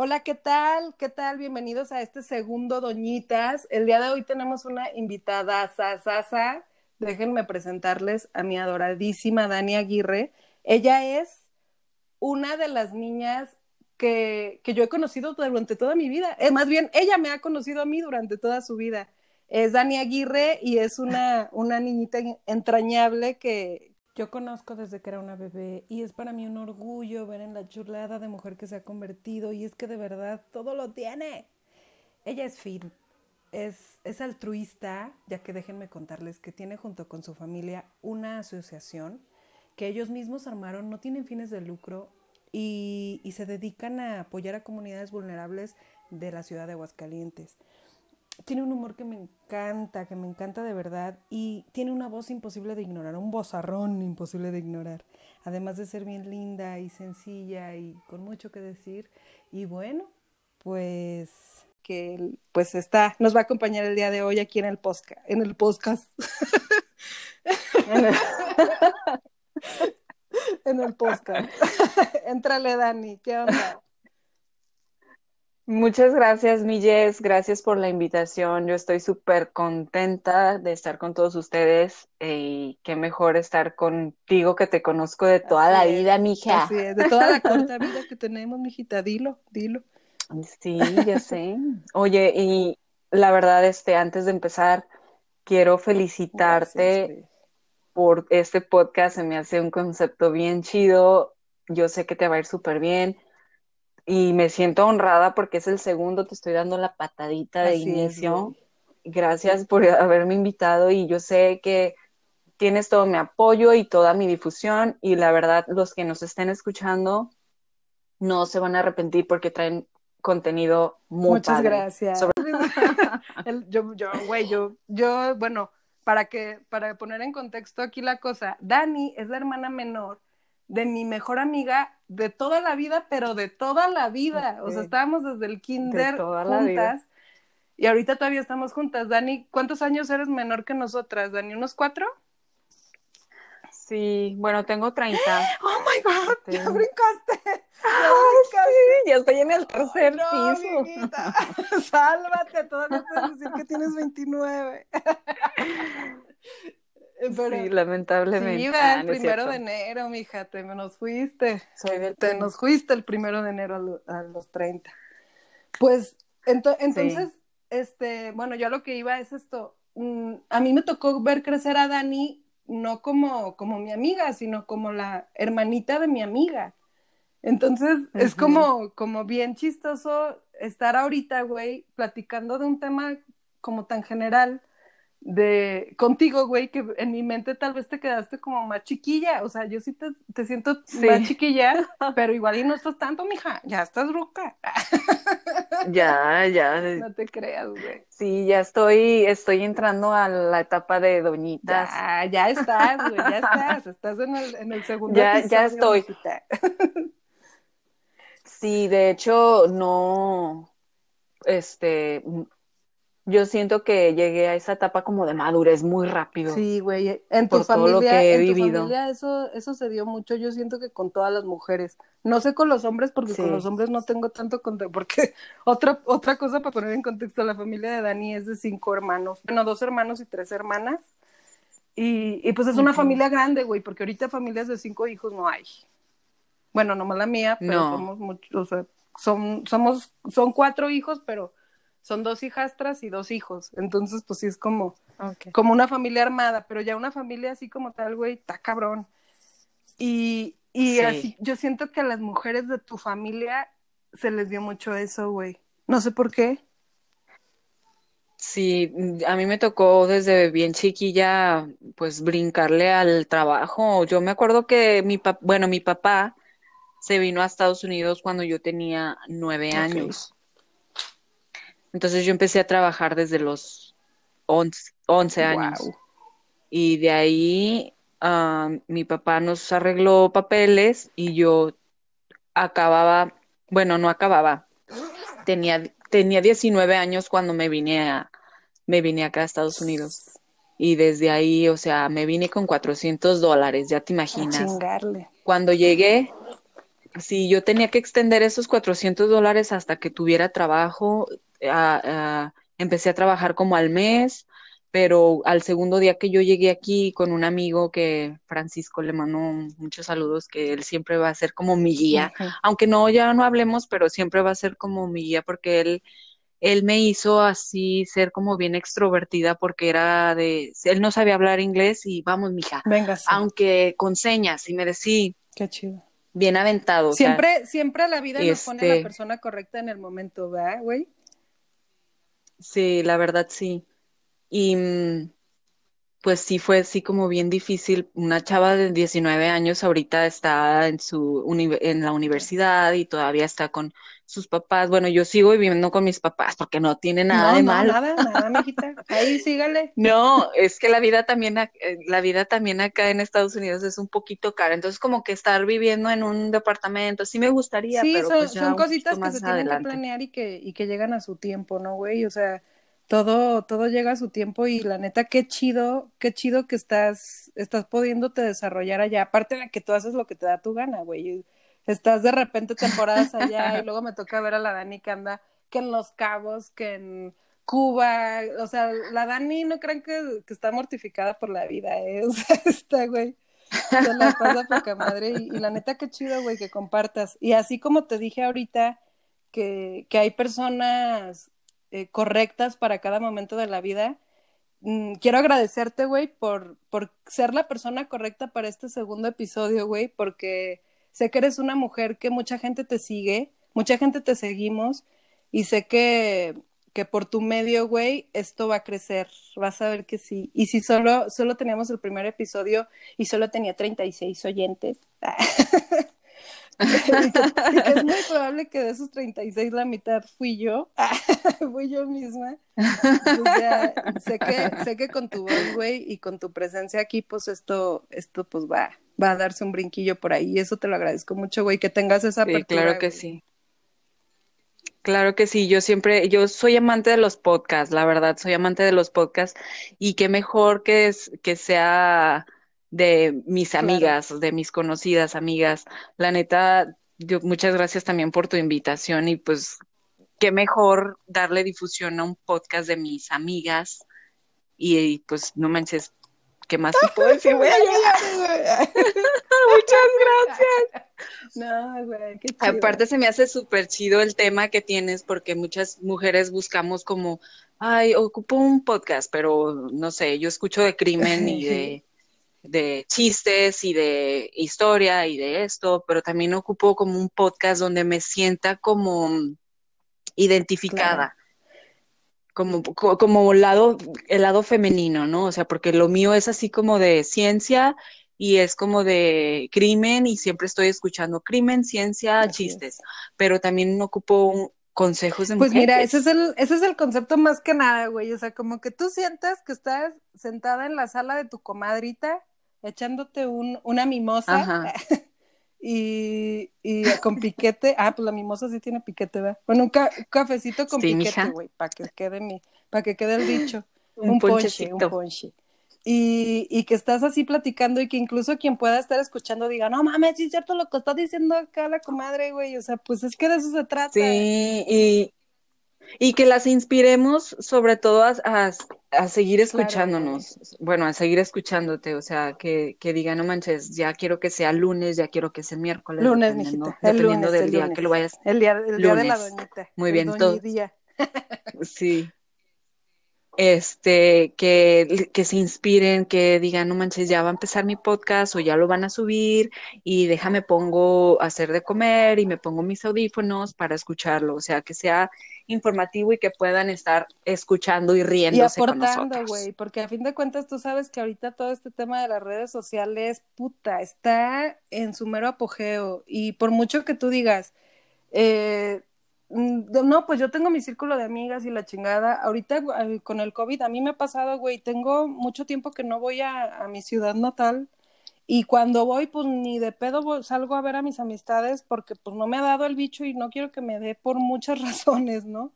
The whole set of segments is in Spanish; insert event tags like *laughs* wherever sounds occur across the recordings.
Hola, ¿qué tal? ¿Qué tal? Bienvenidos a este segundo Doñitas. El día de hoy tenemos una invitada sasasa. Déjenme presentarles a mi adoradísima Dani Aguirre. Ella es una de las niñas que, que yo he conocido durante toda mi vida. Eh, más bien, ella me ha conocido a mí durante toda su vida. Es Dani Aguirre y es una, una niñita entrañable que, yo conozco desde que era una bebé y es para mí un orgullo ver en la chulada de mujer que se ha convertido y es que de verdad todo lo tiene. Ella es fin, es, es altruista, ya que déjenme contarles que tiene junto con su familia una asociación que ellos mismos armaron, no tienen fines de lucro y, y se dedican a apoyar a comunidades vulnerables de la ciudad de Aguascalientes tiene un humor que me encanta, que me encanta de verdad y tiene una voz imposible de ignorar, un vozarrón imposible de ignorar, además de ser bien linda y sencilla y con mucho que decir. Y bueno, pues que pues está, nos va a acompañar el día de hoy aquí en el podcast, en el podcast. *laughs* en el podcast. *laughs* Entrale, Dani, ¿qué onda? Muchas gracias, Milles. Gracias por la invitación. Yo estoy súper contenta de estar con todos ustedes eh, y qué mejor estar contigo que te conozco de toda la vida, mija. Así es, de toda la *laughs* corta vida que tenemos, mijita. Dilo, dilo. Sí, ya sé. Oye, y la verdad, este, antes de empezar, quiero felicitarte por este podcast. Se me hace un concepto bien chido. Yo sé que te va a ir súper bien y me siento honrada porque es el segundo, te estoy dando la patadita de inicio. Gracias por haberme invitado y yo sé que tienes todo mi apoyo y toda mi difusión y la verdad los que nos estén escuchando no se van a arrepentir porque traen contenido muy Muchas gracias. *laughs* *laughs* yo, yo, güey, yo, yo, bueno, para que, para poner en contexto aquí la cosa, Dani es la hermana menor de mi mejor amiga de toda la vida, pero de toda la vida. O sea, estábamos desde el kinder juntas. Y ahorita todavía estamos juntas. Dani, ¿cuántos años eres menor que nosotras, Dani? ¿Unos cuatro? Sí, bueno, tengo 30. *gasps* ¡Oh, my God! ¡Ya brincaste! ¡Ya Sí, ya estoy en el tercer piso. *laughs* Sálvate, todavía puedes decir que tienes 29. *laughs* Eh, sí, lamentablemente. Sí, ah, el primero de enero, mija, te nos fuiste. Soy del te nos fuiste el primero de enero a, los 30. Pues, entonces, este, bueno, yo lo que iba es esto. Mm, a mí me tocó ver crecer a Dani no como, como mi amiga, sino como la hermanita de mi amiga. Entonces, es como, como bien chistoso estar ahorita, güey, platicando de un tema como tan general de contigo, güey, que en mi mente tal vez te quedaste como más chiquilla, o sea, yo sí te, siento más chiquilla, *laughs* pero igual y no estás tanto, mija, ya estás ruca. *laughs* Ya, ya. No te creas, güey. Sí, ya estoy, estoy entrando a la etapa de doñitas. Ya, ya estás, güey, ya estás, estás en el, en el segundo Ya, ya estoy. Sí, de hecho, no, este, yo siento que llegué a esa etapa como de madurez muy rápido. Sí, güey, en tu familia, lo que he vivido. familia eso, eso se dio mucho, yo siento que con todas las mujeres. No sé con los hombres, porque con los hombres no tengo tanto porque *laughs* otra, otra cosa para poner en contexto, la familia de Dani es de cinco hermanos, bueno, dos hermanos y tres hermanas. Y, y pues es una familia grande, güey, porque ahorita familias de cinco hijos no hay. Bueno, nomás la mía, pero somos muchos, o sea, son, somos, son cuatro hijos, pero son dos hijastras y dos hijos. Entonces, pues sí es como, como una familia armada, pero ya una familia así como tal, güey, está cabrón. Y, y así, yo siento que a las mujeres de tu familia se les dio mucho eso, güey. No sé por qué. Sí, a mí me tocó desde bien chiquilla, pues brincarle al trabajo. Yo me acuerdo que mi papá, bueno, mi papá se vino a Estados Unidos cuando yo tenía nueve años. Entonces yo empecé a trabajar desde los 11, años. Y de ahí mi papá nos arregló papeles y yo acababa, bueno, no acababa, tenía, tenía 19 años cuando me vine, a, me vine acá a Estados Unidos. Y desde ahí, o sea, me vine con 400 dólares, ya te imaginas. chingarle. Cuando llegué, Sí, yo tenía que extender esos 400 dólares hasta que tuviera trabajo. Empecé a trabajar como al mes, pero al segundo día que yo llegué aquí con un amigo que Francisco le mandó muchos saludos, que él siempre va a ser como mi guía, aunque no, ya no hablemos, pero siempre va a ser como mi guía porque él, él me hizo así ser como bien extrovertida porque era de, él no sabía hablar inglés y vamos, mija, Venga, aunque con señas y me decía, qué chido. Bien aventado. Siempre, siempre la vida nos pone la este persona correcta en el momento, ¿verdad, güey? Sí, la verdad sí. Y mm, pues sí fue así como bien difícil. Una chava de 19 años ahorita está en su en la universidad y todavía está con sus papás. Bueno, yo sigo viviendo con mis papás porque no tiene nada de no, malo. nada, nada, *laughs* mijita. Ahí sígale. No, es que la vida también eh, la vida también acá en Estados Unidos es un poquito cara. Entonces como que estar viviendo en un departamento sí me gustaría, Sí, pero son, pues ya son un cositas que se tienen que planear y que, y que llegan a su tiempo, ¿no, güey? O sea, todo, todo llega a su tiempo y la neta, qué chido, qué chido que estás, estás pudiéndote desarrollar allá. Aparte de que tú haces lo que te da tu gana, güey. Estás de repente temporadas allá y *laughs* luego me toca ver a la Dani que anda que en Los Cabos, que en Cuba. O sea, la Dani no crean que, que está mortificada por la vida, ¿eh? *laughs* O sea, está, güey. Se la pasa poca madre y, y la neta qué chido, güey, que compartas. Y así como te dije ahorita que, que hay personas eh, correctas para cada momento de la vida, mm, quiero agradecerte, güey, por, por ser la persona correcta para este segundo episodio, güey, porque sé que eres una mujer que mucha gente te sigue, mucha gente te seguimos y sé que, que por tu medio, güey, esto va a crecer, vas a ver que sí. Y si solo, solo teníamos el primer episodio y solo tenía 36 oyentes. *laughs* que, y que es muy probable que de esos 36 la mitad fui yo, *laughs* fui yo misma. Sé que, sé que con tu voz, güey, y con tu presencia aquí, pues esto, esto pues va, va a darse un brinquillo por ahí. Eso te lo agradezco mucho, güey, que tengas esa Sí, apertura. claro que güey. sí. Claro que sí, yo siempre, yo soy amante de los podcasts, la verdad, soy amante de los podcasts y qué mejor que, es, que sea de mis Claro. amigas, de mis conocidas amigas. La neta, yo, muchas gracias también por tu invitación y pues qué mejor darle difusión a un podcast de mis amigas y, y, pues no manches, ¿qué más te puedo decir? Voy a llorar. Muchas gracias. No, güey, qué chido. Aparte se me hace súper chido el tema que tienes porque muchas mujeres buscamos como, ay, ocupo un podcast, pero no sé, yo escucho de crimen y de, *laughs* de chistes y de historia y de esto, pero también ocupo como un podcast donde me sienta como identificada. Como, co- como lado, el lado femenino, ¿no? O sea, porque lo mío es así como de ciencia y es como de crimen y siempre estoy escuchando crimen, ciencia, Así chistes, es. pero también ocupo un- consejos de Pues mira, ese es el, ese es el concepto más que nada, güey. O sea, como que tú sientas que estás sentada en la sala de tu comadrita, echándote un, una mimosa Ajá. *laughs* y, y con piquete. Ah, pues la mimosa sí tiene piquete, ¿verdad? Bueno, un, ca- un cafecito con Sí, piquete, güey, para que quede mi, para que quede el dicho. Un Un ponche, un ponche. Y, y que estás así platicando y que incluso quien pueda estar escuchando diga, no mames, sí es cierto lo que está diciendo acá la comadre, güey. O sea, pues es que de eso se trata. Sí, y, y que las inspiremos sobre todo a, a- a seguir Claro, escuchándonos, bueno, a seguir escuchándote, o sea, que, que digan, no manches, ya quiero que sea lunes, ya quiero que sea miércoles, Lunes, dependiendo, mijita. El dependiendo lunes, del el día lunes. que lo vayas. El día, el día de la doñita. Muy el bien, todo. *laughs* Sí. Este, que, que se inspiren, que digan, no manches, ya va a empezar mi podcast o ya lo van a subir y déjame pongo a hacer de comer y me pongo mis audífonos para escucharlo, o sea, que sea informativo y que puedan estar escuchando y Y riéndose con aportando, güey, porque a fin de cuentas tú sabes que ahorita todo este tema de las redes sociales, puta, está en su mero apogeo. Y por mucho que tú digas, eh, mm, no, pues yo tengo mi círculo de amigas y la chingada. Ahorita eh, con el COVID a mí me ha pasado, güey, tengo mucho tiempo que no voy a, a mi ciudad natal. Y cuando voy, pues ni de pedo voy- salgo a ver a mis amistades porque pues no me ha dado el bicho y no quiero que me dé por muchas *laughs* razones, ¿no?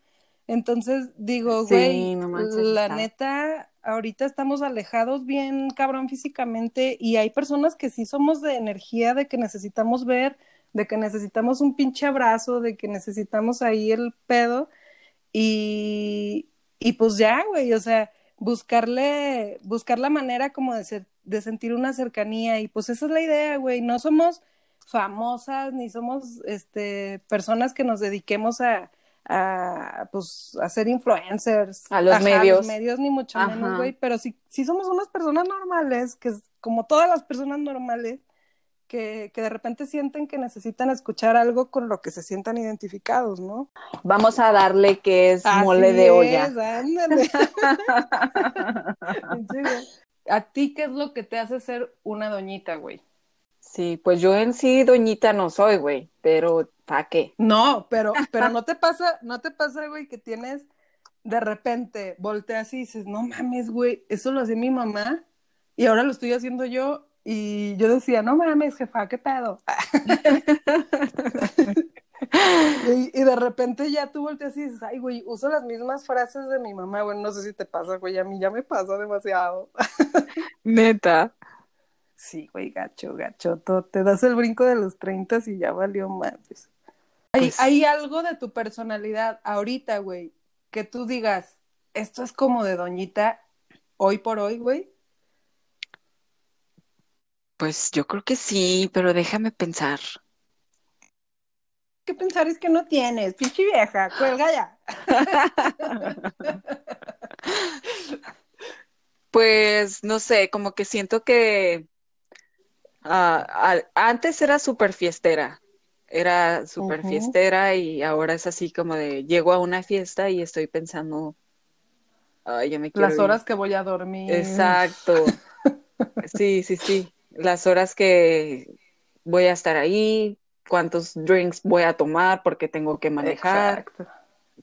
Entonces digo, Sí, güey, no manches, la está. neta, ahorita estamos alejados bien cabrón físicamente y hay personas que sí somos de energía, de que necesitamos ver de que necesitamos un pinche abrazo, de que necesitamos ahí el pedo y, y pues ya, güey, o sea, buscarle, buscar la manera como de, de sentir una cercanía y pues esa es la idea, güey, no somos famosas ni somos este personas que nos dediquemos a, a pues a ser influencers a los medios los medios ni mucho menos güey pero sí sí somos unas personas normales que como todas las personas normales que, que, de repente sienten que necesitan escuchar algo con lo que se sientan identificados, ¿no? Vamos a darle que es mole de olla. ándale. *laughs* *laughs* ¿A ti qué es lo que te hace ser una doñita, güey? Sí, pues yo en sí doñita no soy, güey, pero ¿para qué? No, pero, pero no te pasa, no te pasa, güey, que tienes de repente volteas y dices, no mames, güey, eso lo hacía mi mamá y ahora lo estoy haciendo yo y yo decía, no mames, jefa, ¿qué pedo? *laughs* y, y, de repente ya tú volteas y dices, ay, güey, uso las mismas frases de mi mamá. Bueno, no sé si te pasa, güey, a mí ya me pasa demasiado. Neta. Sí, güey, gacho, gacho. te das el brinco de los 30 y ya valió más. ¿Hay, pues ¿Hay algo de tu personalidad ahorita, güey, que tú digas, esto es como de doñita hoy por hoy, güey? Pues yo creo que sí, pero déjame pensar. ¿Qué pensar es que no tienes? Pinche vieja, cuelga ya. *laughs* pues no sé, como que siento que uh, antes era súper fiestera, era súper fiestera y ahora es así como de llego a una fiesta y estoy pensando, ay, ya me quiero Las horas que voy a dormir. Exacto. *laughs* sí, sí, sí las horas que voy a estar ahí, cuántos drinks voy a tomar porque tengo que manejar,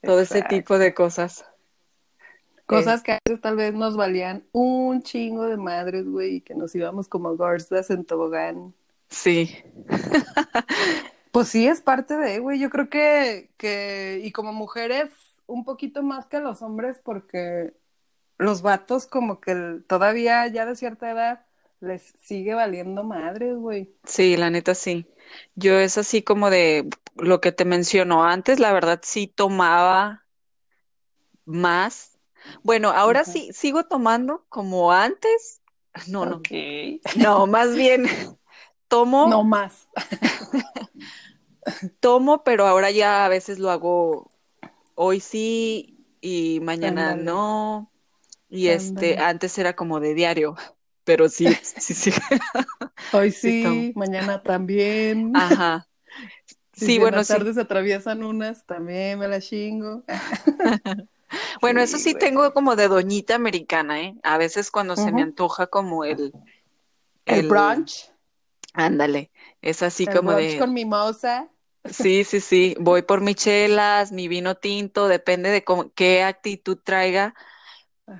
todo ese tipo de cosas. Cosas que antes tal vez nos valían un chingo de madres, güey, y que nos íbamos como gorzas en tobogán. Sí. pues sí, es parte de, güey, yo creo que, que, y como mujeres, un poquito más que los hombres, porque los vatos como que todavía ya de cierta edad les sigue valiendo madres, güey. Sí, la neta sí. Yo es así como de lo que te mencionó antes, la verdad sí tomaba más. Bueno, ahora sí sigo tomando como antes. No, no. No, más bien *laughs* tomo. No más. *laughs* tomo, pero ahora ya a veces lo hago hoy sí y mañana no. Y este, antes era como de diario pero sí, sí, sí. *laughs* Hoy sí, mañana también. Ajá. *laughs* Sí, bueno, sí. tardes atraviesan unas, también me la chingo. *laughs* bueno, eso sí tengo como de doñita americana, ¿eh? A veces cuando se me antoja como el... El, brunch. Ándale, es así el como brunch de... con mimosa. Sí, sí, sí, voy por mis chelas, mi vino tinto, depende de cómo, qué actitud traiga.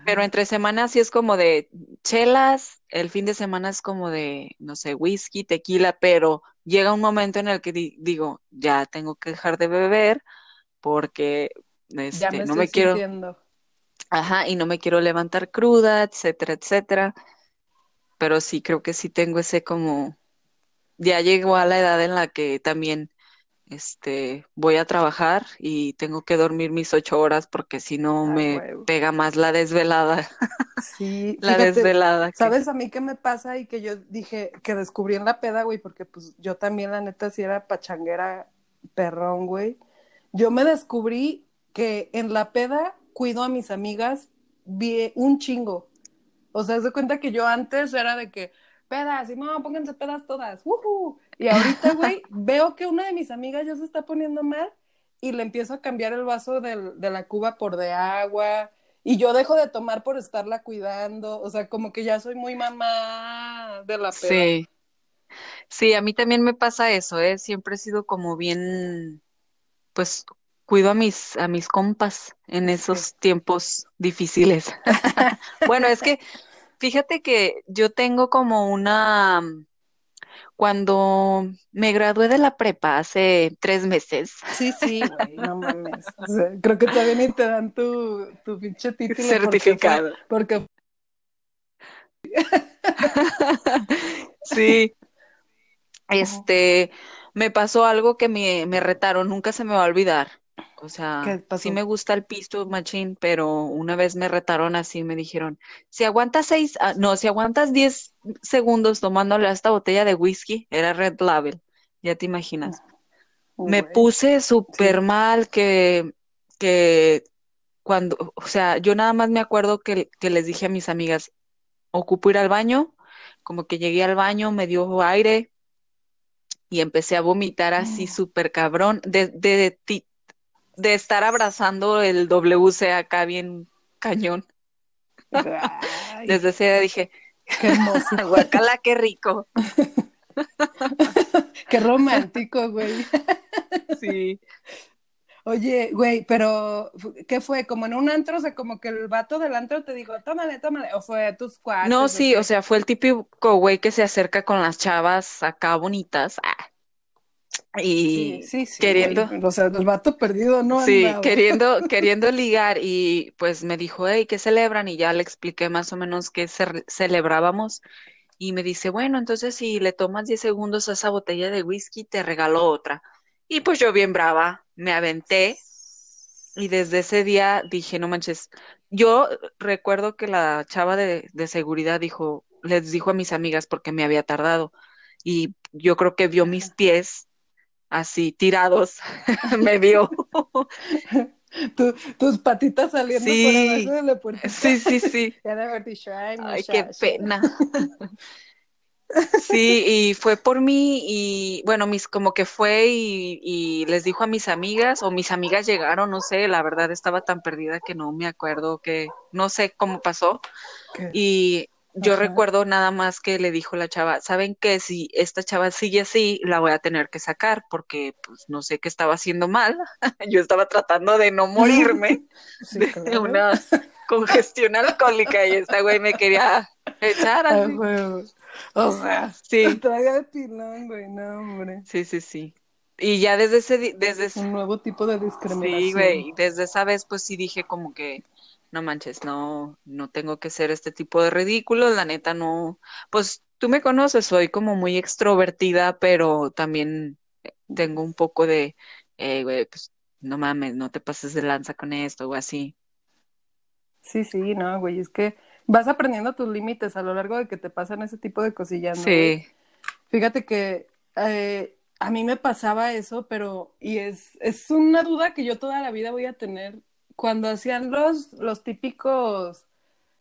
Pero entre semanas sí es como de chelas, el fin de semana es como de, no sé, whisky, tequila, pero llega un momento en el que digo, ya tengo que dejar de beber porque este, no me quiero... Ajá, y no me quiero levantar cruda, etcétera, etcétera. Pero sí, creo que sí tengo ese como, ya llego a la edad en la que también este, voy a trabajar y tengo que dormir mis ocho horas porque si no me pega más la desvelada. Sí, *laughs* la desvelada. ¿Sabes a mí qué me pasa? Y que yo dije que descubrí en la peda, güey, porque pues yo también la neta sí era pachanguera perrón, güey. Yo me descubrí que en la peda cuido a mis amigas un chingo. O sea, se cuenta que yo antes era de que, pedas, y no, pónganse pedas todas, Y ahorita, *laughs* güey, veo que una de mis amigas ya se está poniendo mal y le empiezo a cambiar el vaso de la cuba por de agua y yo dejo de tomar por estarla cuidando, o sea, como que ya soy muy mamá de la peda. Sí. Sí, a mí también me pasa eso, ¿eh? Siempre he sido como bien, pues, cuido a mis, a mis compas en esos tiempos difíciles. *laughs* bueno, es que Fíjate que yo tengo como una, cuando me gradué de la prepa hace tres meses. Sí, sí, güey, no mames. *laughs* creo que todavía ni te dan tu, tu pinche título. Certificado. Porque. *laughs* sí. *laughs* Este, me pasó algo que me, me retaron, nunca se me va a olvidar. O ¿Qué sea, sí me gusta el pisto machín, pero una vez me retaron así, me dijeron, si aguantas seis, ah, no, si aguantas diez segundos tomándole a esta botella de whisky, era Red Label, ya te imaginas. Me Güey. puse súper Sí. mal que, que cuando, o sea, yo nada más me acuerdo que, que les dije a mis amigas, ocupo ir al baño, como que llegué al baño, me dio aire y empecé a vomitar así súper cabrón, de, de, de, ti- de estar abrazando el WC acá bien cañón. *laughs* Ay, Desde ese día dije, qué hermoso. *laughs* guacala, qué rico. *laughs* Qué romántico, güey. Sí. Oye, güey, pero ¿qué fue? ¿Como en un antro? O sea, como que el vato del antro te dijo, tómale, tómale. ¿O fue a tus cuates? No, sí, o sea, fue el típico güey que se acerca con las chavas acá bonitas. ah, y sí, sí. queriendo, güey. O sea, el vato perdido no sí, andaba. queriendo, queriendo ligar y pues me dijo, hey, ¿qué celebran? Y ya le expliqué más o menos qué ce- celebrábamos y me dice, bueno, entonces si le tomas 10 segundos a esa botella de whisky, te regalo otra. Y pues yo bien brava, me aventé y desde ese día dije, no manches, yo recuerdo que la chava de, de seguridad dijo, les dijo a mis amigas porque me había tardado y yo creo que vio mis pies así tirados, *laughs* me vio. *laughs* Tu- tus patitas saliendo por abajo de la puerta. sí, sí, sí. *laughs* Ya de haber dicho, ay, Ay, qué pena. Sí, y fue por mí y bueno, mis como que fue y, y les dijo a mis amigas o mis amigas llegaron, no sé, la verdad estaba tan perdida que no me acuerdo que no sé cómo pasó ¿Qué? y yo Ajá. recuerdo nada más que le dijo la chava, ¿saben qué? Si esta chava sigue así, la voy a tener que sacar porque pues no sé qué estaba haciendo mal. *laughs* Yo estaba tratando de no morirme *laughs* Sí, de claro. una congestión alcohólica y esta güey me quería echar así. O sea, Sí, *laughs* pilón, güey, no, hombre. sí, sí, sí. Y ya desde ese, desde ese- Un nuevo tipo de sí, discriminación. güey, desde esa vez pues sí dije como que no manches, no, no tengo que ser este tipo de ridículo, la neta no, pues tú me conoces, soy como muy extrovertida, pero también tengo un poco de, eh, güey, pues no mames, no te pases de lanza con esto o así. Sí, sí, no, güey, es que vas aprendiendo tus límites a lo largo de que te pasan ese tipo de cosillas, ¿no, güey? Sí, Fíjate que eh, a mí me pasaba eso, pero, y es, es una duda que yo toda la vida voy a tener. Cuando hacían los, los típicos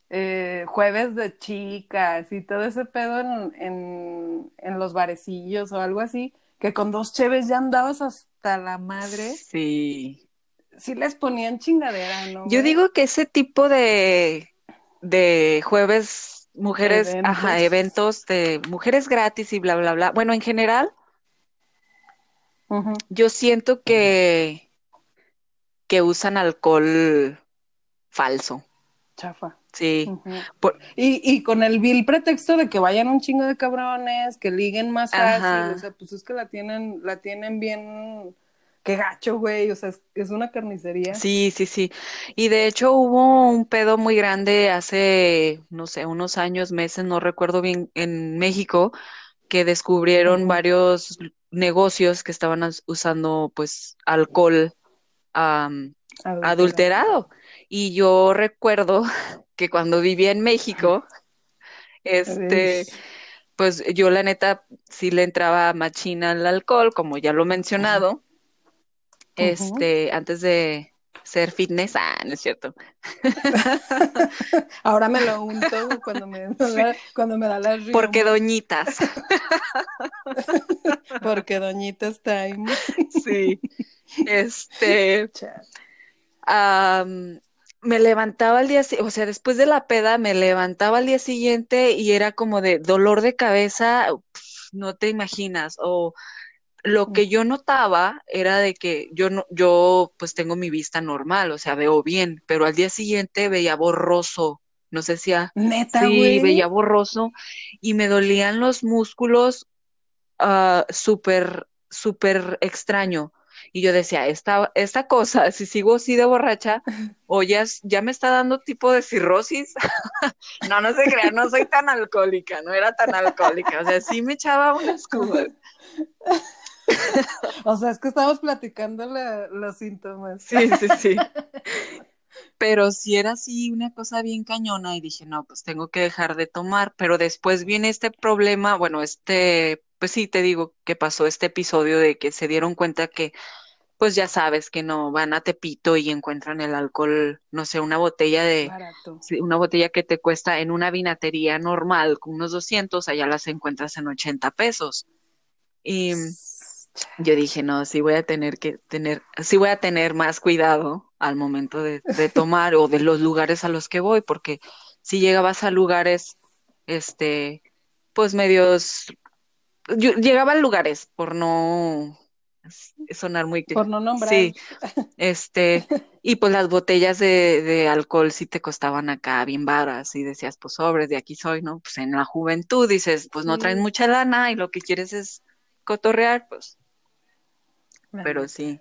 eh, jueves de chicas y todo ese pedo en, en, en los barecillos o algo así, que con dos cheves ya andabas hasta la madre, sí. sí les ponían chingadera, ¿no? Yo digo que ese tipo de, de jueves, mujeres, ajá, Eventos. eventos de mujeres gratis y bla, bla, bla. Bueno, en general, yo siento que, que usan alcohol falso. Chafa. Sí. Por- Y, y con el vil pretexto de que vayan un chingo de cabrones, que liguen más fácil, o sea, pues es que la tienen, la tienen bien, qué gacho, güey, o sea, es, es una carnicería. Sí, sí, sí. Y de hecho hubo un pedo muy grande hace, no sé, unos años, meses, no recuerdo bien, en México, que descubrieron varios negocios que estaban usando pues alcohol adulterado. Y yo recuerdo *laughs* que cuando vivía en México, este, pues yo la neta sí le entraba machina al alcohol, como ya lo he mencionado, este, antes de ser fitness, ah, no es cierto. *laughs* Ahora me lo unto cuando me, *laughs* da la- cuando me da la riuma, Porque doñitas, *laughs* porque doñitas time. sí, este, me levantaba al día, o sea, después de la peda me levantaba al día siguiente y era como de dolor de cabeza, no te imaginas, o lo que yo notaba era de que yo no, yo pues tengo mi vista normal, o sea, veo bien, pero al día siguiente veía borroso, no sé si a- Neta, sí, güey. veía borroso y me dolían los músculos ah, súper, súper extraño. Y yo decía, esta, esta cosa, si sigo así de borracha, *laughs* o ya, ya me está dando tipo de cirrosis. *laughs* No, no se crean, no soy tan alcohólica, no era tan alcohólica. O sea, sí me echaba unas cubas. *laughs* *laughs* o sea, es que estamos platicando los síntomas. Sí, sí, sí. *laughs* Pero si era así una cosa bien cañona y dije, no, pues tengo que dejar de tomar, pero después viene este problema, bueno, este, pues sí, te digo que pasó este episodio de que se dieron cuenta que, pues ya sabes que no, van a Tepito y encuentran el alcohol, no sé, una botella de, una botella que te cuesta en una vinatería normal con unos 200, allá las encuentras en 80 pesos. Y yo dije, no, sí voy a tener que tener, sí voy a tener más cuidado al momento de, *laughs* tomar o de los lugares a los que voy, porque si llegabas a lugares, este, pues medios, yo llegaba a lugares por no sonar muy por no nombrar. sí *laughs* este y pues las botellas de, de alcohol sí te costaban acá bien varas y decías pues sobres de aquí soy no pues en la juventud dices pues no traen mucha lana y lo que quieres es cotorrear pues pero sí,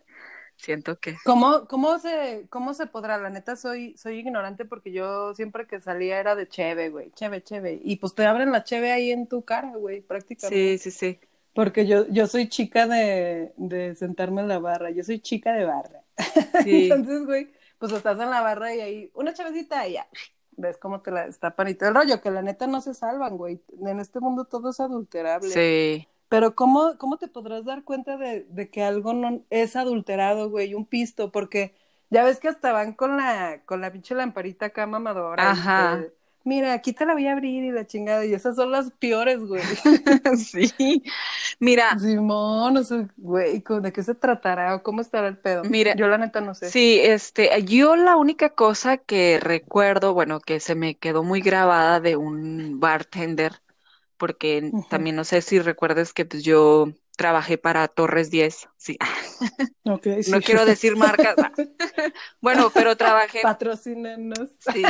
siento que... ¿Cómo, cómo, se, ¿Cómo se podrá? La neta soy, soy ignorante porque yo siempre que salía era de cheve, güey, cheve, cheve. Y pues te abren la cheve ahí en tu cara, güey, prácticamente. Sí, sí, sí. Porque yo, yo soy chica de, de sentarme en la barra, yo soy chica de barra. *laughs* Sí. Entonces, güey, pues estás en la barra y ahí, una chavecita y ya, ves cómo te la destapan y todo el rollo, que la neta no se salvan, güey. En este mundo todo es adulterable. Sí. Pero ¿cómo, cómo te podrás dar cuenta de, de, que algo no es adulterado, güey, un pisto? Porque ya ves que hasta van con la, con la pinche lamparita acá mamadora. Ajá. Mira, aquí te la voy a abrir y la chingada. Y esas son las peores, güey. *laughs* sí. Mira. Simón, no sé, güey, ¿de qué se tratará o cómo estará el pedo? Mira. Yo la neta no sé. Sí, este, yo la única cosa que recuerdo, bueno, que se me quedó muy grabada de un bartender porque también no sé si recuerdas que pues yo trabajé para Torres 10, sí. Okay, *laughs* no quiero decir marcas. *laughs* *laughs* bueno, pero trabajé. Patrocínenos. Sí.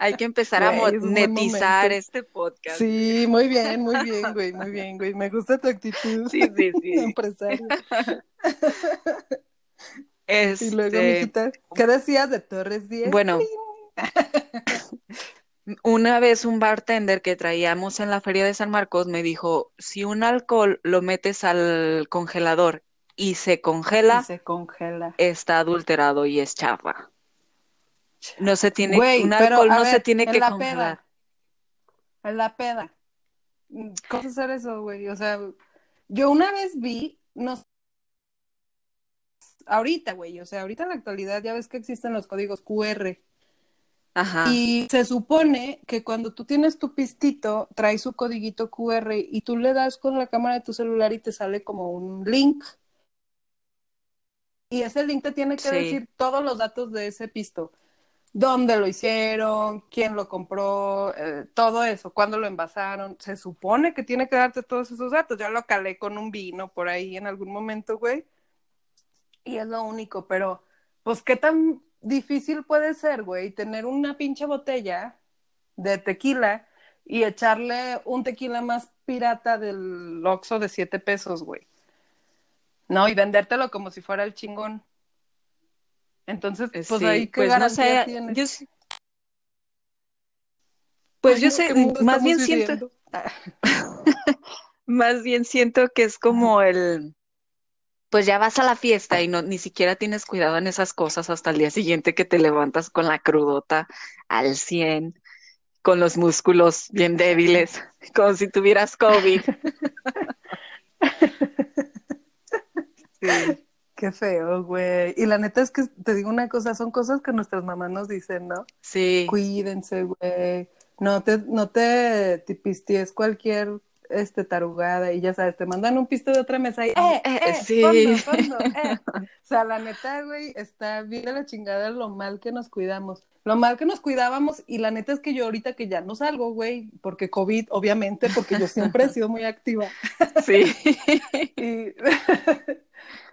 Hay que empezar a monetizar este podcast. Sí, muy bien, muy bien, güey, muy bien, güey. Me gusta tu actitud. Sí, sí, sí. Empresario. Este... Y luego, mijita, ¿qué decías de Torres 10? Bueno. Una vez un bartender que traíamos en la feria de San Marcos me dijo, si un alcohol lo metes al congelador y se congela, se congela. está adulterado y es chafa. No se tiene, un alcohol no se tiene que congelar. En la peda. ¿Cómo hacer eso, güey? O sea, yo una vez vi, no ahorita, güey, o sea, ahorita en la actualidad ya ves que existen los códigos QR. Y se supone que cuando tú tienes tu pistito, trae su codiguito QR y tú le das con la cámara de tu celular y te sale como un link. Y ese link te tiene que decir todos los datos de ese pisto. Dónde lo hicieron, quién lo compró, eh, todo eso, cuándo lo envasaron. Se supone que tiene que darte todos esos datos. Ya lo calé con un vino por ahí en algún momento, güey. Y es lo único, pero pues qué tan difícil puede ser, güey, tener una pinche botella de tequila y echarle un tequila más pirata del Oxxo de siete pesos, güey. No, y vendértelo como si fuera el chingón. Entonces, eh, pues ahí qué pues no sé, tienes? Pues yo sé, más bien siento, *laughs* más bien siento que es como el, pues ya vas a la fiesta y no ni siquiera tienes cuidado en esas cosas hasta el día siguiente que te levantas con la crudota al 100, con los músculos bien débiles, *laughs* como si tuvieras COVID. *laughs* sí. Qué feo, güey. Y la neta es que te digo una cosa, son cosas que nuestras mamás nos dicen, ¿no? Sí. Cuídense, güey. No te, no te tipisties cualquier este, tarugada y ya sabes, te mandan un pisto de otra mesa y, eh, eh, eh sí. *laughs* Fondo, eh. O sea, la neta, güey, está bien de la chingada lo mal que nos cuidamos. Lo mal que nos cuidábamos y la neta es que yo ahorita que ya no salgo, güey, porque COVID, obviamente, porque yo siempre he sido muy activa. *laughs* Sí. *laughs*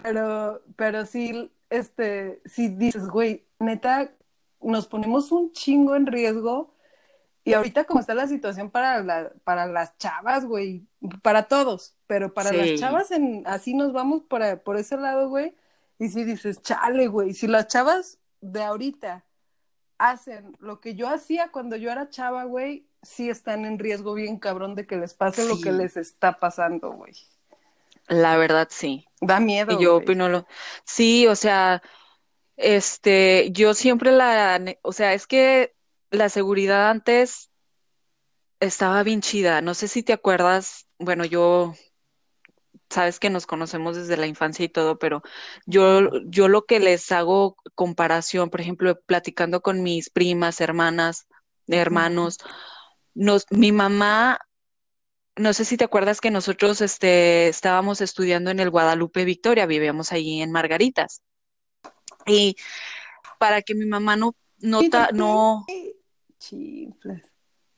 pero, pero sí, este, si dices, güey, neta, nos ponemos un chingo en riesgo y ahorita como está la situación para, la, para las chavas, güey, para todos, pero para las chavas en, así nos vamos por, por ese lado, güey. Y si dices, chale, güey, si las chavas de ahorita hacen lo que yo hacía cuando yo era chava, güey, sí están en riesgo bien cabrón de que les pase lo que les está pasando, güey. La verdad, sí. Da miedo. Y yo opino lo. Sí, o sea, este, yo siempre la, o sea, es que la seguridad antes estaba bien chida. No sé si te acuerdas, bueno, yo, sabes que nos conocemos desde la infancia y todo, pero yo, yo lo que les hago comparación, por ejemplo, platicando con mis primas, hermanas, hermanos, nos, mi mamá, no sé si te acuerdas que nosotros, este, estábamos estudiando en el Guadalupe Victoria, vivíamos ahí en Margaritas. Y para que mi mamá no, no, ta- no, Chiflas.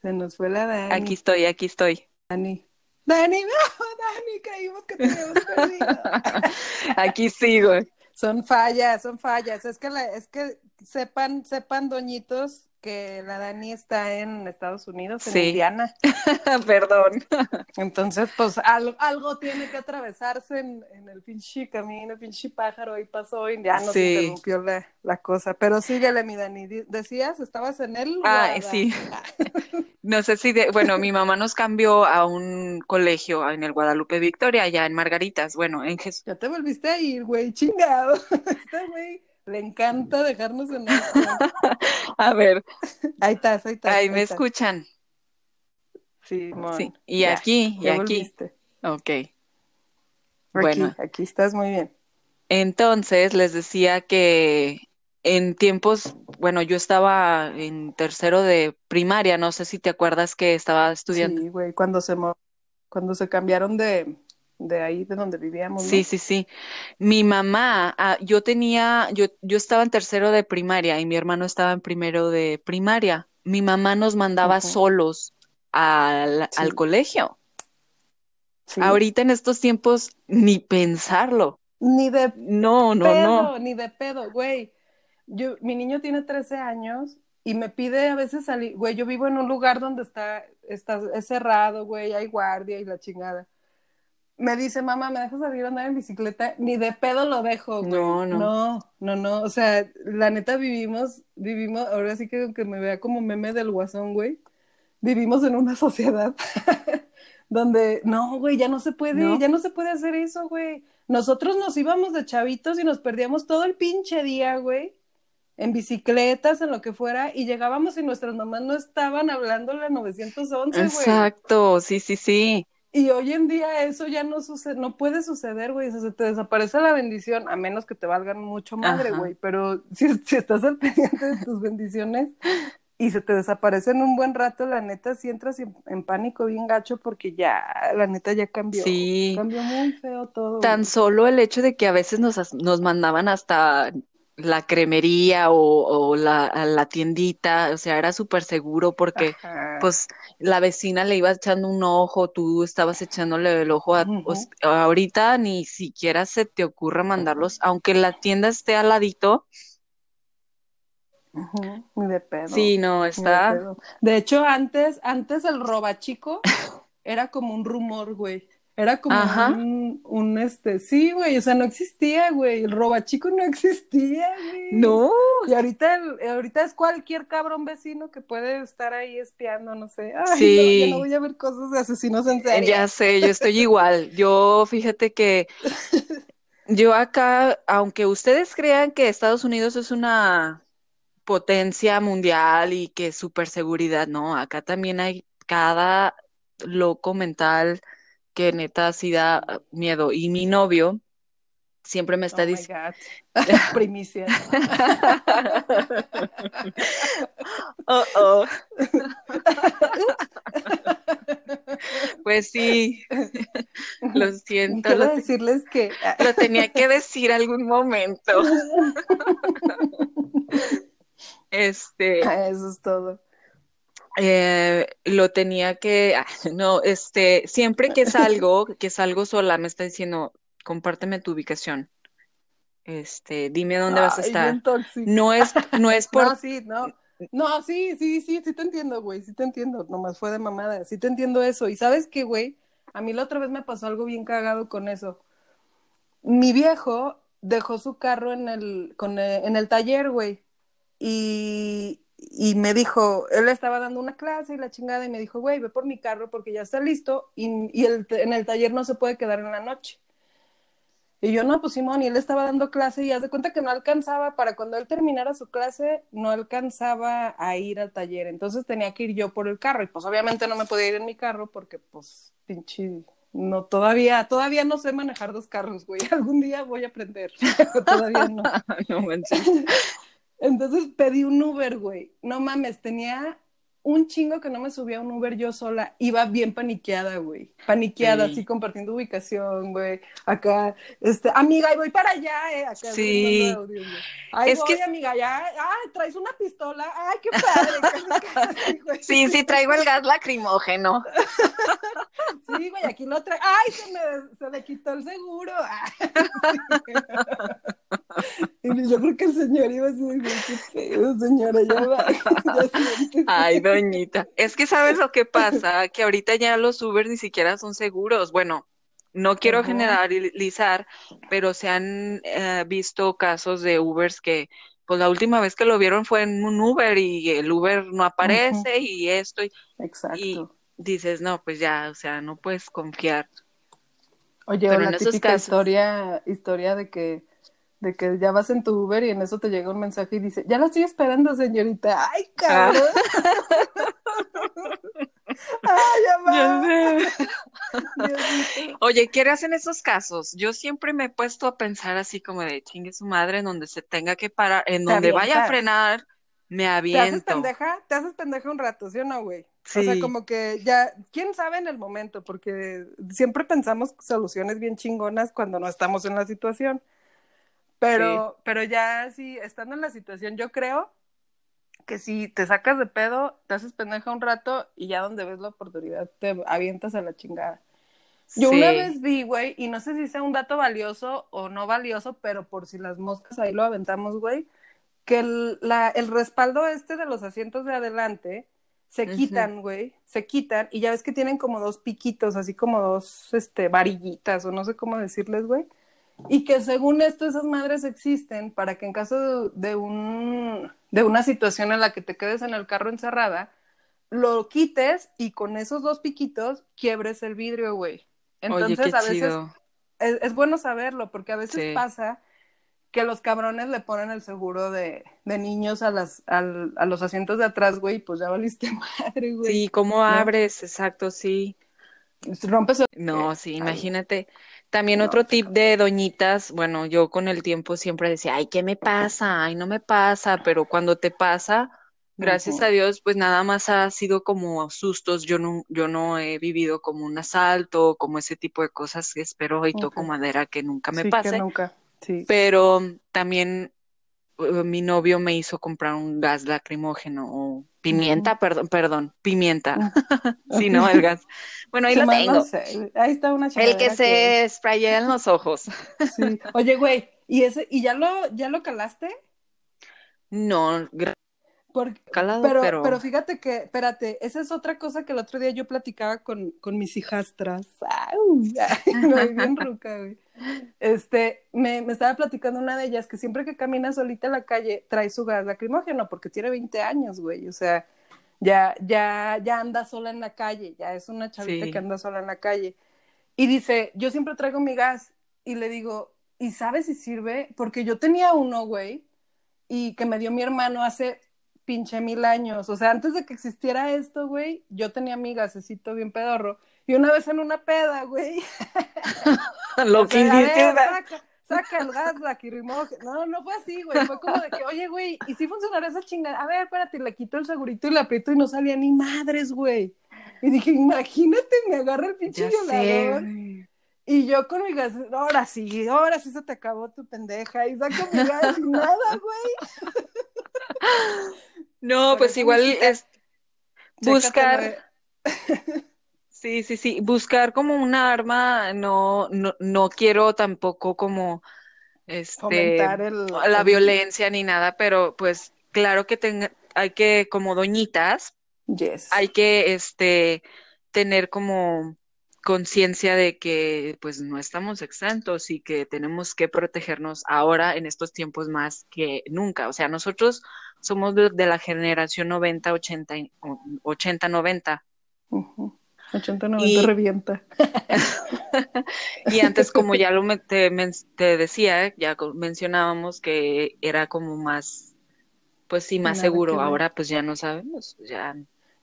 Se nos fue la aquí Dani. estoy, aquí estoy. Dani. Dani, no, Dani, creímos que te habíamos perdido. *laughs* Aquí sigo. Son fallas, son fallas. Es que, la, es que sepan, sepan, doñitos, que la Dani está en Estados Unidos, en Sí. Indiana. *laughs* Perdón. Entonces, pues algo, algo tiene que atravesarse en, en el pinche camino, el pinche pájaro, pasó y ya nos Sí. interrumpió la, la cosa. Pero síguele, mi Dani. Decías, estabas en el Ah, sí. *laughs* *laughs* No sé si, de, bueno, mi mamá nos cambió a un colegio en el Guadalupe Victoria, allá en Margaritas. Bueno, en Jesús. Ya te volviste a ir, güey, chingado. Este güey le encanta dejarnos en esto. *laughs* A ver, Ahí estás, ahí estás. ahí me estás. escuchan. Sí. Sí. Y Ya, aquí, y aquí. volviste. Ok. Aquí, Bueno. aquí estás muy bien. Entonces les decía que en tiempos, bueno, yo estaba en tercero de primaria, no sé si te acuerdas que estaba estudiando. Sí, güey, cuando se cuando se cambiaron de, de ahí de donde vivíamos, ¿no? Sí, sí, sí. Mi mamá, ah, yo tenía, yo, yo estaba en tercero de primaria y mi hermano estaba en primero de primaria. Mi mamá nos mandaba solos al, al colegio. Sí. Ahorita en estos tiempos, ni pensarlo. Ni de No, no, pedo, no. ni de pedo, güey. Yo, mi niño tiene 13 años y me pide a veces salir, güey, yo vivo en un lugar donde está, está es cerrado, güey, hay guardia y la chingada. Me dice, mamá, ¿me dejas salir a andar en bicicleta? Ni de pedo lo dejo, güey. No, no. No, no, no. O sea, la neta vivimos, vivimos, ahora sí que aunque me vea como meme del guasón, güey, vivimos en una *laughs* sociedad *laughs* donde, no, güey, ya no se puede, ¿No? ya no se puede hacer eso, güey. Nosotros nos íbamos de chavitos y nos perdíamos todo el pinche día, güey, en bicicletas, en lo que fuera, y llegábamos y nuestras mamás no estaban hablando la 911, güey. Exacto, sí, sí, sí. Y hoy en día eso ya no sucede, no puede suceder, güey. O sea, se te desaparece la bendición, a menos que te valgan mucho madre, Ajá. güey. Pero si, si estás al *laughs* pendiente de tus bendiciones y se te desaparecen un buen rato, la neta, si entras en, en pánico bien gacho porque ya, la neta ya cambió. Sí. Cambió muy feo todo. Tan güey. solo el hecho de que a veces nos, nos mandaban hasta la cremería o, o la, la tiendita, o sea, era súper seguro porque Ajá. pues la vecina le iba echando un ojo, tú estabas echándole el ojo a, ahorita ni siquiera se te ocurre mandarlos, aunque la tienda esté al ladito, Ni de pedo. sí, no, de está. De hecho, antes, antes el robachico era como un rumor, güey. Era como Ajá. un, un este, sí, güey, o sea, no existía, güey. El robachico no existía, güey. no, Y ahorita, ahorita es cualquier cabrón vecino que puede estar ahí espiando, no sé. Ay, Sí. no, yo no voy a ver cosas de asesinos en serie. Ya sé, yo estoy igual. Yo, fíjate que *laughs* yo acá, aunque ustedes crean que Estados Unidos es una potencia mundial y que super seguridad, no, acá también hay cada loco mental que neta sí da ah, miedo. Y mi novio siempre me está Oh diciendo. *laughs* Primicia. oh, oh. *laughs* Pues sí, lo siento, Quiero lo, decirles que lo tenía que decir algún momento. *laughs* Este, eso es todo. Eh, lo tenía que, ah, *laughs* no, este, siempre que salgo, *laughs* que salgo sola, me está diciendo, compárteme tu ubicación. Este, dime dónde vas a estar. No es, no es *laughs* por, No, sí, no. No, sí, sí, sí, sí te entiendo, güey, sí te entiendo. Nomás fue de mamada, sí te entiendo eso. Y sabes qué, güey, a mí la otra vez me pasó algo bien cagado con eso. Mi viejo dejó su carro en el, con el- en el taller, güey. Y, y me dijo, él estaba dando una clase y la chingada, y me dijo, güey, ve por mi carro porque ya está listo y, y el- en el taller no se puede quedar en la noche. Y yo, no, pues Simón, y él estaba dando clase y haz de cuenta que no alcanzaba, para cuando él terminara su clase, no alcanzaba a ir al taller, entonces tenía que ir yo por el carro, y pues obviamente no me podía ir en mi carro porque pues pinche, no, todavía, todavía no sé manejar dos carros, güey, *laughs* algún día voy a aprender, *laughs* todavía no. *laughs* no manches. Entonces pedí un Uber, güey, no mames, tenía un chingo que no me subía a un Uber yo sola, iba bien paniqueada, güey, paniqueada, Sí. así compartiendo ubicación, güey, acá, este, amiga, y voy para allá, eh, acá. Sí. Ahí Es voy, que- amiga, ya, ay, traes una pistola, ay, qué padre, *laughs* güey. Sí, sí, traigo el gas lacrimógeno. *laughs* Sí, güey, aquí lo trae, ay, se me, se le quitó el seguro. *laughs* Y yo creo que el señor iba así, güey, qué pedo, señora, ya va, *laughs* ya. Ay, doñita. Es que sabes lo que pasa, *laughs* que ahorita ya los Uber ni siquiera son seguros. Bueno, no quiero generalizar, pero se han eh, visto casos de Ubers que, pues la última vez que lo vieron fue en un Uber y el Uber no aparece y esto y Exacto. Y- dices, no, pues ya, o sea, no puedes confiar. Oye, Pero esos típica casos- historia, historia de que, de que ya vas en tu Uber y en eso te llega un mensaje y dice, ya la estoy esperando, señorita. Ay, cabrón. *laughs* Ay, va. Diosito. Oye, ¿qué en esos casos? Yo siempre me he puesto a pensar así como de chingue su madre, en donde se tenga que parar, en Te donde vaya a frenar, me ¿Te haces aviento. pendeja? ¿Te haces pendeja un rato, sí o no, güey? O sea, como que ya, quién sabe en el momento, porque siempre pensamos soluciones bien chingonas cuando no estamos en la situación. Pero, pero ya sí, estando en la situación, yo creo que si te sacas de pedo, te haces pendeja un rato y ya donde ves la oportunidad te avientas a la chingada. Yo una vez vi, güey, y no sé si sea un dato valioso o no valioso, pero por si las moscas ahí lo aventamos, güey, que el, la, el respaldo este de los asientos de adelante se quitan, güey, se quitan y ya ves que tienen como dos piquitos, así como dos, este, varillitas o no sé cómo decirles, güey. Y que según esto esas madres existen para que en caso de, de un, de una situación en la que te quedes en el carro encerrada, lo quites y con esos dos piquitos quiebres el vidrio, güey. Entonces Oye, a veces es, es bueno saberlo porque a veces Sí. pasa que los cabrones le ponen el seguro de, de niños a, las, al- a los asientos de atrás, güey, y pues ya valiste *laughs* madre, güey. Sí, ¿cómo abres? Exacto, sí. Rompes el... No, sí, Ay. imagínate. También No, otro tip de doñitas, bueno, yo con el tiempo siempre decía, ay, ¿qué me pasa? Ay, no me pasa, pero cuando te pasa, gracias a Dios, pues nada más ha sido como sustos. Yo no, yo no he vivido como un asalto, como ese tipo de cosas. Espero y toco madera que nunca me sí, que pase. nunca. Sí. Pero también eh, mi novio me hizo comprar un gas lacrimógeno o pimienta, perdón, perdón, pimienta. *laughs* Sí, no, el gas. Bueno, ahí Se lo tengo. no sé, ahí está una El que se sprayea en los ojos. sí. Oye, güey, ¿y ese y ya lo ya lo calaste? No, gra- Porque, calado, pero, pero, pero fíjate que, espérate, esa es otra cosa que el otro día yo platicaba con, con mis hijastras. Ay, me voy bien ruca, güey. Este, me, me estaba platicando una de ellas que siempre que camina solita en la calle trae su gas lacrimógeno porque tiene 20 años, güey. O sea, ya, ya, ya anda sola en la calle, ya es una chavita Sí. que anda sola en la calle. Y dice, yo siempre traigo mi gas y le digo, ¿y sabes si sirve? Porque yo tenía uno, güey, y que me dio mi hermano hace pinche mil años. O sea, antes de que existiera esto, güey, yo tenía mi gasecito bien pedorro. Y una vez en una peda, güey. *laughs* lo que saca, saca el gas, lacrimógeno. No, no fue así, güey. Fue como de que, oye, güey, ¿y si funcionará esa chingada? A ver, espérate, le quito el segurito y le aprieto y no salía ni madres, güey. Y dije, imagínate, me agarra el pinche violador. Y yo con mi gas, ahora sí, ahora sí se te acabó tu pendeja. Y saco mi gas y nada, güey. *laughs* No, pues eso, igual mijita, es buscar, *laughs* sí, sí, sí, buscar como una arma, no, no, no quiero tampoco como este el, la el- violencia ni nada, pero pues claro que tenga, hay que, como doñitas, Yes. hay que este tener como conciencia de que pues no estamos exentos y que tenemos que protegernos ahora en estos tiempos más que nunca. O sea, nosotros somos de, de la generación 90, 80, y- o- 80, 90. Ujú. 80, 90 revienta. *laughs* y antes, como ya lo te, te, decía, ya mencionábamos que era como más, pues sí, más seguro. Ahora pues ya no sabemos, ya.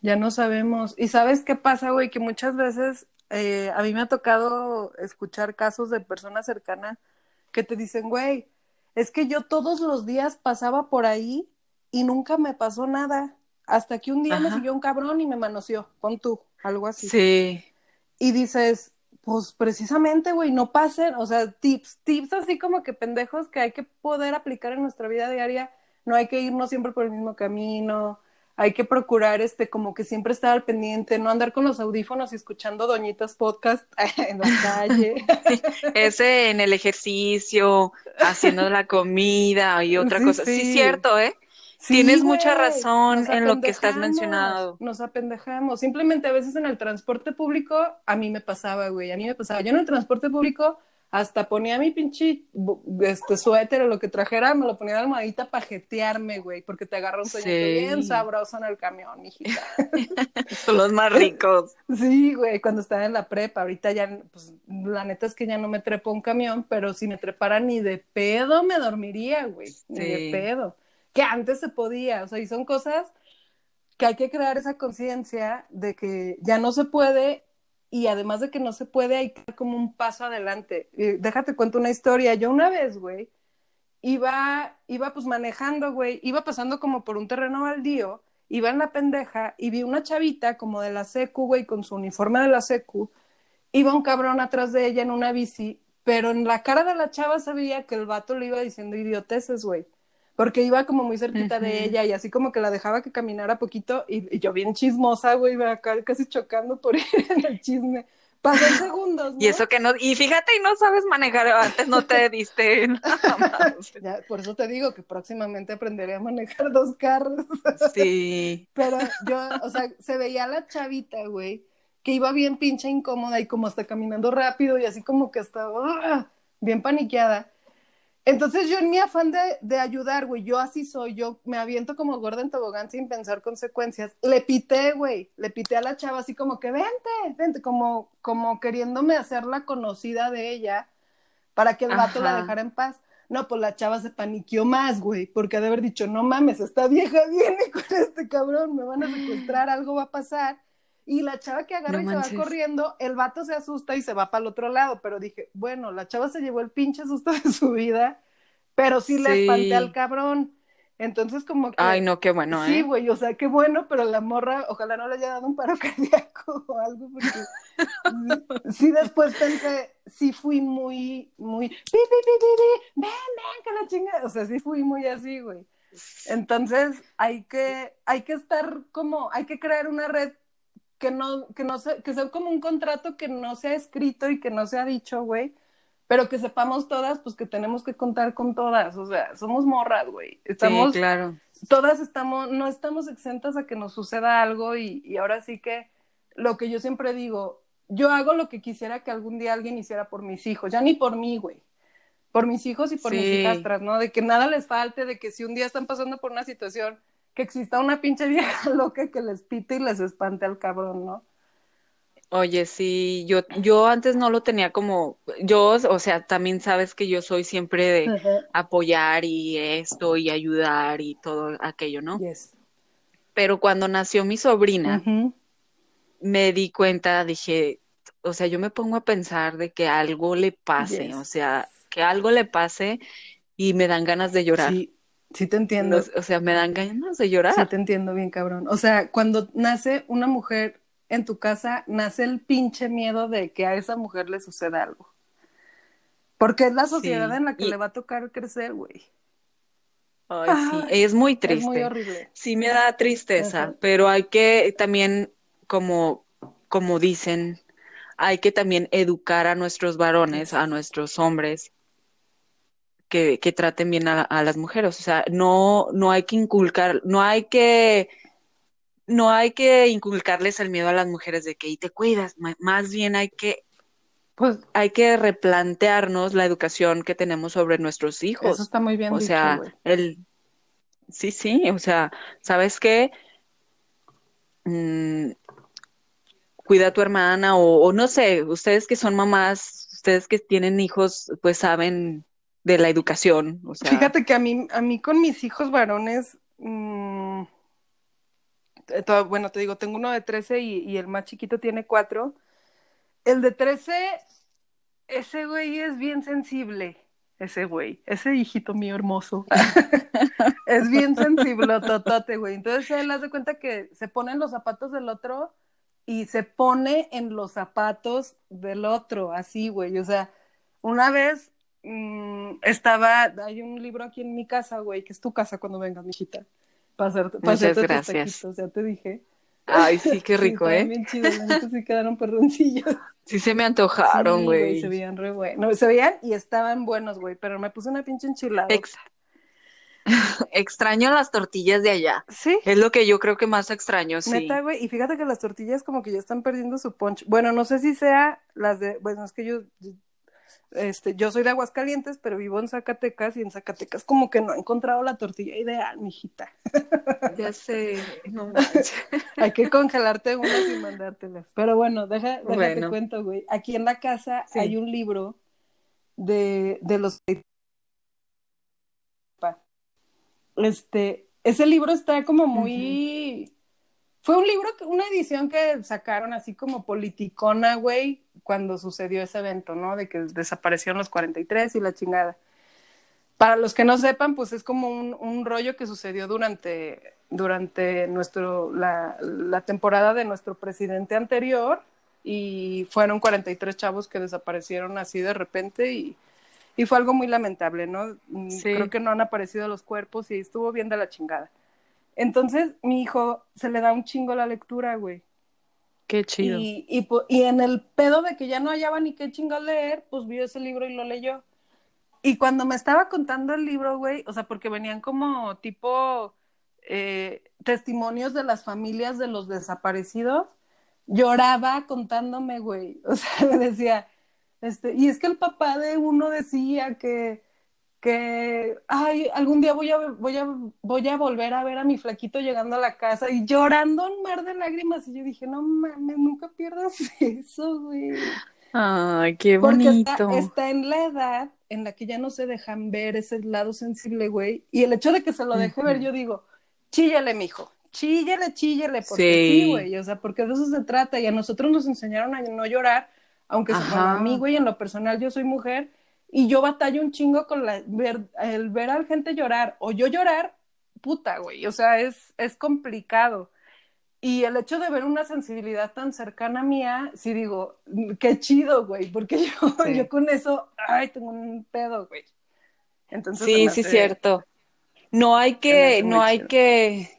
Ya no sabemos. ¿Y sabes qué pasa, güey? Que muchas veces eh, a mí me ha tocado escuchar casos de personas cercanas que te dicen, güey, es que yo todos los días pasaba por ahí y nunca me pasó nada. Hasta que un día me siguió un cabrón y me manoseó, con tú, algo así. Sí. Y dices, pues precisamente, güey, no pasen, o sea, tips, tips así como que pendejos que hay que poder aplicar en nuestra vida diaria. No hay que irnos siempre por el mismo camino, hay que procurar este como que siempre estar al pendiente, no andar con los audífonos y escuchando doñitas podcast *laughs* en la calle. *laughs* Ese en el ejercicio, haciendo la comida y otra cosa. Sí, cierto, ¿eh? Tienes mucha razón en lo que estás mencionando. Nos apendejamos. Simplemente a veces en el transporte público, a mí me pasaba, güey, a mí me pasaba. Yo en el transporte público hasta ponía mi pinche este suéter o lo que trajera, me lo ponía de almohadita para jetearme, güey, porque te agarra un sueño bien sabroso en el camión, mijita. *laughs* Son los más ricos. Sí, güey, cuando estaba en la prepa, ahorita ya, pues, la neta es que ya no me trepo un camión, pero si me trepara ni de pedo me dormiría, güey, ni de pedo. Que antes se podía, o sea, y son cosas que hay que crear esa conciencia de que ya no se puede y además de que no se puede, hay que dar como un paso adelante. déjate cuento una historia. Yo una vez, güey, iba, iba pues manejando, güey, iba pasando como por un terreno baldío, iba en la pendeja y vi una chavita como de la secu, güey, con su uniforme de la secu, iba un cabrón atrás de ella en una bici, pero en la cara de la chava sabía que el vato le iba diciendo idioteces, güey porque iba como muy cerquita de ella y así como que la dejaba que caminara poquito y, yo bien chismosa, güey, iba casi chocando por ir *laughs* en el chisme. Pasó segundos. ¿no? Y eso que no, y fíjate, y no sabes manejar, antes no te diste *laughs* ya, por eso te digo que próximamente aprenderé a manejar dos carros. sí. *laughs* Pero yo, o sea, se veía la chavita, güey, que iba bien pinche incómoda y como hasta caminando rápido y así como que estaba ¡ah! bien paniqueada. Entonces yo en mi afán de, de ayudar, güey, yo así soy, yo me aviento como gorda en tobogán sin pensar consecuencias. Le pité, güey, le pité a la chava así como que vente, vente, como, como queriéndome hacer la conocida de ella para que el vato la dejara en paz. No, pues la chava se paniqueó más, güey, porque ha de haber dicho, no mames, esta vieja *laughs* viene con este cabrón, me van a secuestrar, algo va a pasar. Y la chava que agarra y se va corriendo, el vato se asusta y se va para el otro lado. Pero dije, bueno, la chava se llevó el pinche susto de su vida, pero sí le espanté al cabrón. Entonces, como que. Ay, no, qué bueno, ¿eh? Sí, güey, o sea, qué bueno, pero la morra, ojalá no le haya dado un paro *laughs* cardíaco o algo, porque. sí, después pensé, sí fui muy, muy. Pi, pi, pi, ven, ven, que la chinga. O sea, sí fui muy así, güey. Entonces, hay que, hay que estar como, hay que crear una red que no, que no se, que sea como un contrato que no se ha escrito y que no se ha dicho, güey, pero que sepamos todas, pues que tenemos que contar con todas, o sea, somos morras, güey, estamos, sí, claro. todas estamos, no estamos exentas a que nos suceda algo y, y ahora sí que lo que yo siempre digo, yo hago lo que quisiera que algún día alguien hiciera por mis hijos, ya ni por mí, güey, por mis hijos y por mis hijastras, ¿no? De que nada les falte, de que si un día están pasando por una situación que exista una pinche vieja *laughs* loca que les pite y les espante al cabrón, ¿no? Oye, sí, yo, yo antes no lo tenía como, yo, o sea, también sabes que yo soy siempre de apoyar y esto y ayudar y todo aquello, ¿no? Yes. Pero cuando nació mi sobrina, me di cuenta, dije, o sea, yo me pongo a pensar de que algo le pase, o sea, que algo le pase y me dan ganas de llorar. Sí, Sí te entiendo. O sea, me dan ganas de llorar. Sí te entiendo bien, cabrón. O sea, cuando nace una mujer en tu casa, nace el pinche miedo de que a esa mujer le suceda algo. Porque es la sociedad en la que le va a tocar crecer, güey. Ay, sí, es muy triste. Es muy horrible. Sí me da tristeza, pero hay que también, como, como dicen, hay que también educar a nuestros varones, a nuestros hombres, que, traten bien a, las mujeres. O sea, no, no hay que inculcar, no hay que, no hay que inculcarles el miedo a las mujeres de que y te cuidas, más bien hay que, pues, hay que replantearnos la educación que tenemos sobre nuestros hijos. Eso está muy bien. O sea, el, sí, sí, o sea, ¿sabes qué? Mm, cuida a tu hermana o, no sé, ustedes que son mamás, ustedes que tienen hijos, pues saben de la educación. O sea... Fíjate que a mí, a mí con mis hijos varones, mm, eh, bueno, te digo, tengo uno de 13 y, y el más chiquito tiene 4. El de 13, ese güey es bien sensible ese güey, ese hijito mío hermoso, *laughs* es bien sensible, totote, güey. Entonces él hace cuenta que se pone en los zapatos del otro y se pone en los zapatos del otro, así, güey. O sea, una vez mmm, estaba, hay un libro aquí en mi casa, güey, que es tu casa cuando vengas, mijita, para hacerte, para hacerte gracias. Tus ya te dije. Ay, sí, qué *laughs* rico, sí, ¿eh? Bien chido, sí quedaron perroncillos. Sí, se me antojaron, güey. Sí, se veían re buenos. Se veían y estaban buenos, güey, pero me puse una pinche enchilada. Exacto. *laughs* extraño las tortillas de allá. Sí. Es lo que yo creo que más extraño, sí. Neta, güey. Y fíjate que las tortillas como que ya están perdiendo su punch. Bueno, no sé si sea las de. Bueno, es que yo este, yo soy de Aguascalientes, pero vivo en Zacatecas y en Zacatecas como que no he encontrado la tortilla ideal, mijita. *laughs* Ya sé, no *laughs* Hay que congelarte unas y mandártelas. Pero bueno, deja, déjate cuento, güey. Aquí en la casa hay un libro de, de los este, ese libro está como muy fue un libro, una edición que sacaron así como politicona, güey, cuando sucedió ese evento, ¿no? De que desaparecieron los 43 y la chingada. Para los que no sepan, pues es como un, un rollo que sucedió durante, durante nuestro, la, la, temporada de nuestro presidente anterior y fueron 43 chavos que desaparecieron así de repente y, y fue algo muy lamentable, ¿no? Sí. Creo que no han aparecido los cuerpos y estuvo bien de la chingada. Entonces, mi hijo se le da un chingo la lectura, güey. Qué chido. Y, y, y, en el pedo de que ya no hallaba ni qué chingo leer, pues vio ese libro y lo leyó. Y cuando me estaba contando el libro, güey, o sea, porque venían como tipo eh, testimonios de las familias de los desaparecidos, lloraba contándome, güey. *laughs* O sea, me decía, este, y es que el papá de uno decía que que, ay, algún día voy a, voy, a, voy a volver a ver a mi flaquito llegando a la casa y llorando un mar de lágrimas. Y yo dije, no mames, nunca pierdas *laughs* eso, güey. Ay, qué bonito. Porque está, en la edad en la que ya no se dejan ver ese lado sensible, güey. Y el hecho de que se lo deje ver, yo digo, chíllale, mijo, chíllale, chíllale, porque sí, güey, o sea, porque de eso se trata. Y a nosotros nos enseñaron a no llorar, aunque a mí, güey, en lo personal yo soy mujer, y yo batallo un chingo con la, ver, el ver a la gente llorar o yo llorar, puta, güey, o sea, es, es complicado. Y el hecho de ver una sensibilidad tan cercana mía, sí digo, qué chido, güey, porque *laughs* yo, yo con eso, ay, tengo un pedo, güey. Entonces, sí, sí, cierto. No hay que, no hay que,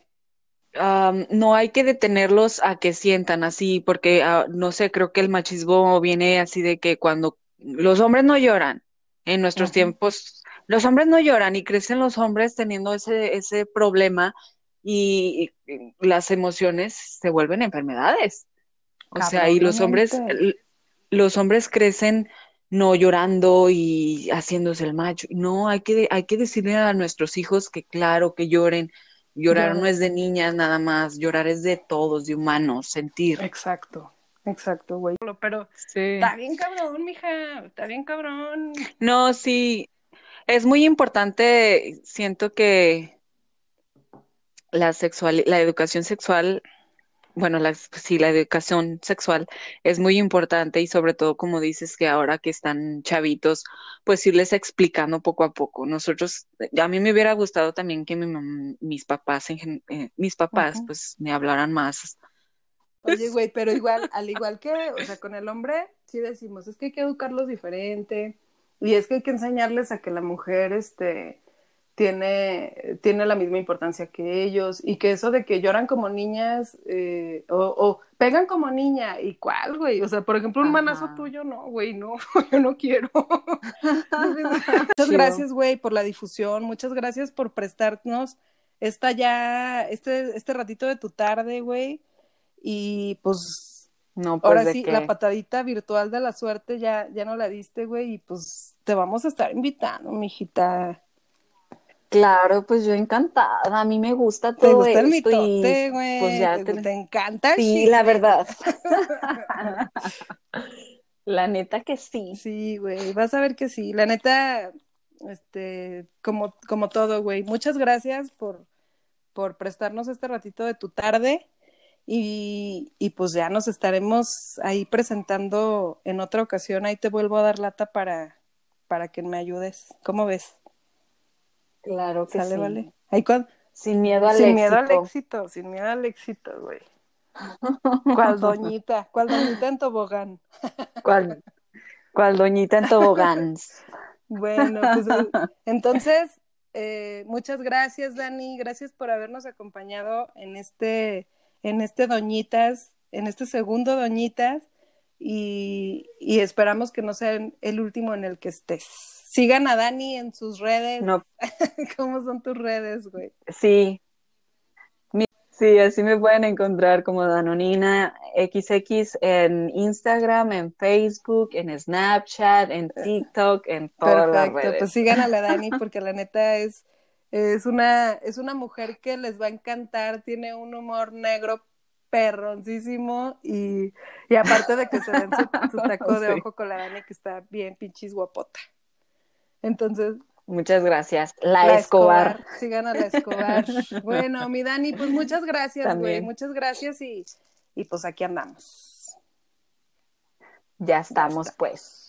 um, no hay que detenerlos a que sientan así, porque, uh, no sé, creo que el machismo viene así de que cuando los hombres no lloran, en nuestros tiempos, los hombres no lloran y crecen los hombres teniendo ese, ese problema y, las emociones se vuelven enfermedades. O sea, y los hombres, los hombres crecen no llorando y haciéndose el macho. No, hay que, hay que decirle a nuestros hijos que claro, que lloren. Llorar no es de niñas nada más, llorar es de todos, de humanos, sentir. Exacto. Exacto, güey. Pero está bien cabrón, mija, está bien cabrón. No, sí, es muy importante, siento que la sexual, la educación sexual, bueno, la, sí, la educación sexual es muy importante y sobre todo, como dices, que ahora que están chavitos, pues irles explicando poco a poco. Nosotros, a mí me hubiera gustado también que mi, mis papás, eh, mis papás, pues me hablaran más Oye, güey, pero igual, al igual que, o sea, con el hombre, sí decimos, es que hay que educarlos diferente, y es que hay que enseñarles a que la mujer, este, tiene, tiene la misma importancia que ellos, y que eso de que lloran como niñas, eh, o, pegan como niña, ¿y cuál, güey? O sea, por ejemplo, un manazo tuyo, no, güey, no, *laughs* yo no quiero. *laughs* muchas gracias, güey, por la difusión, muchas gracias por prestarnos esta ya, este, este ratito de tu tarde, güey y pues, no, pues ahora sí, la patadita virtual de la suerte ya, ya no la diste, güey, y pues te vamos a estar invitando, mijita. Claro, pues yo encantada, a mí me gusta ¿Te todo gusta el esto mitote, güey? pues ya ¿Te, te- te encanta el sí, la verdad. *laughs* La neta que sí. Sí, güey, vas a ver que sí. La neta, este, como, como todo, güey. Muchas gracias por, por prestarnos este ratito de tu tarde. Y, y pues ya nos estaremos ahí presentando en otra ocasión. Ahí te vuelvo a dar lata para, para que me ayudes. ¿Cómo ves? Claro que ¿Sale, sí. vale? Ahí Sin miedo al Sin éxito. miedo al éxito, sin miedo al éxito, güey. ¿Cuál doñita? ¿Cuál doñita en tobogán? *laughs* ¿Cuál, cuál doñita en toboganes? Bueno, pues *laughs* entonces, eh, muchas gracias, Dani. Gracias por habernos acompañado en este, en este Doñitas, en este segundo Doñitas. Y, y esperamos que no sea el último en el que estés. Sigan a Dani en sus redes. No, *laughs* ¿Cómo son tus redes, güey? sí. Mi- Sí, así me pueden encontrar como Danonina XX en Instagram, en Facebook, en Snapchat, en TikTok, en todas las Perfecto, redes. pues sigan a la *laughs* Dani porque la neta es, es una, es una mujer que les va a encantar, tiene un humor negro perroncísimo y, y aparte de que se den su, *laughs* su taco de ojo con la Dani que está bien pinchis guapota. Entonces, Muchas gracias. La, la Escobar. sigan a la Escobar. *laughs* Bueno, mi Dani, pues muchas gracias, güey, muchas gracias y, y pues aquí andamos. Ya estamos, pues.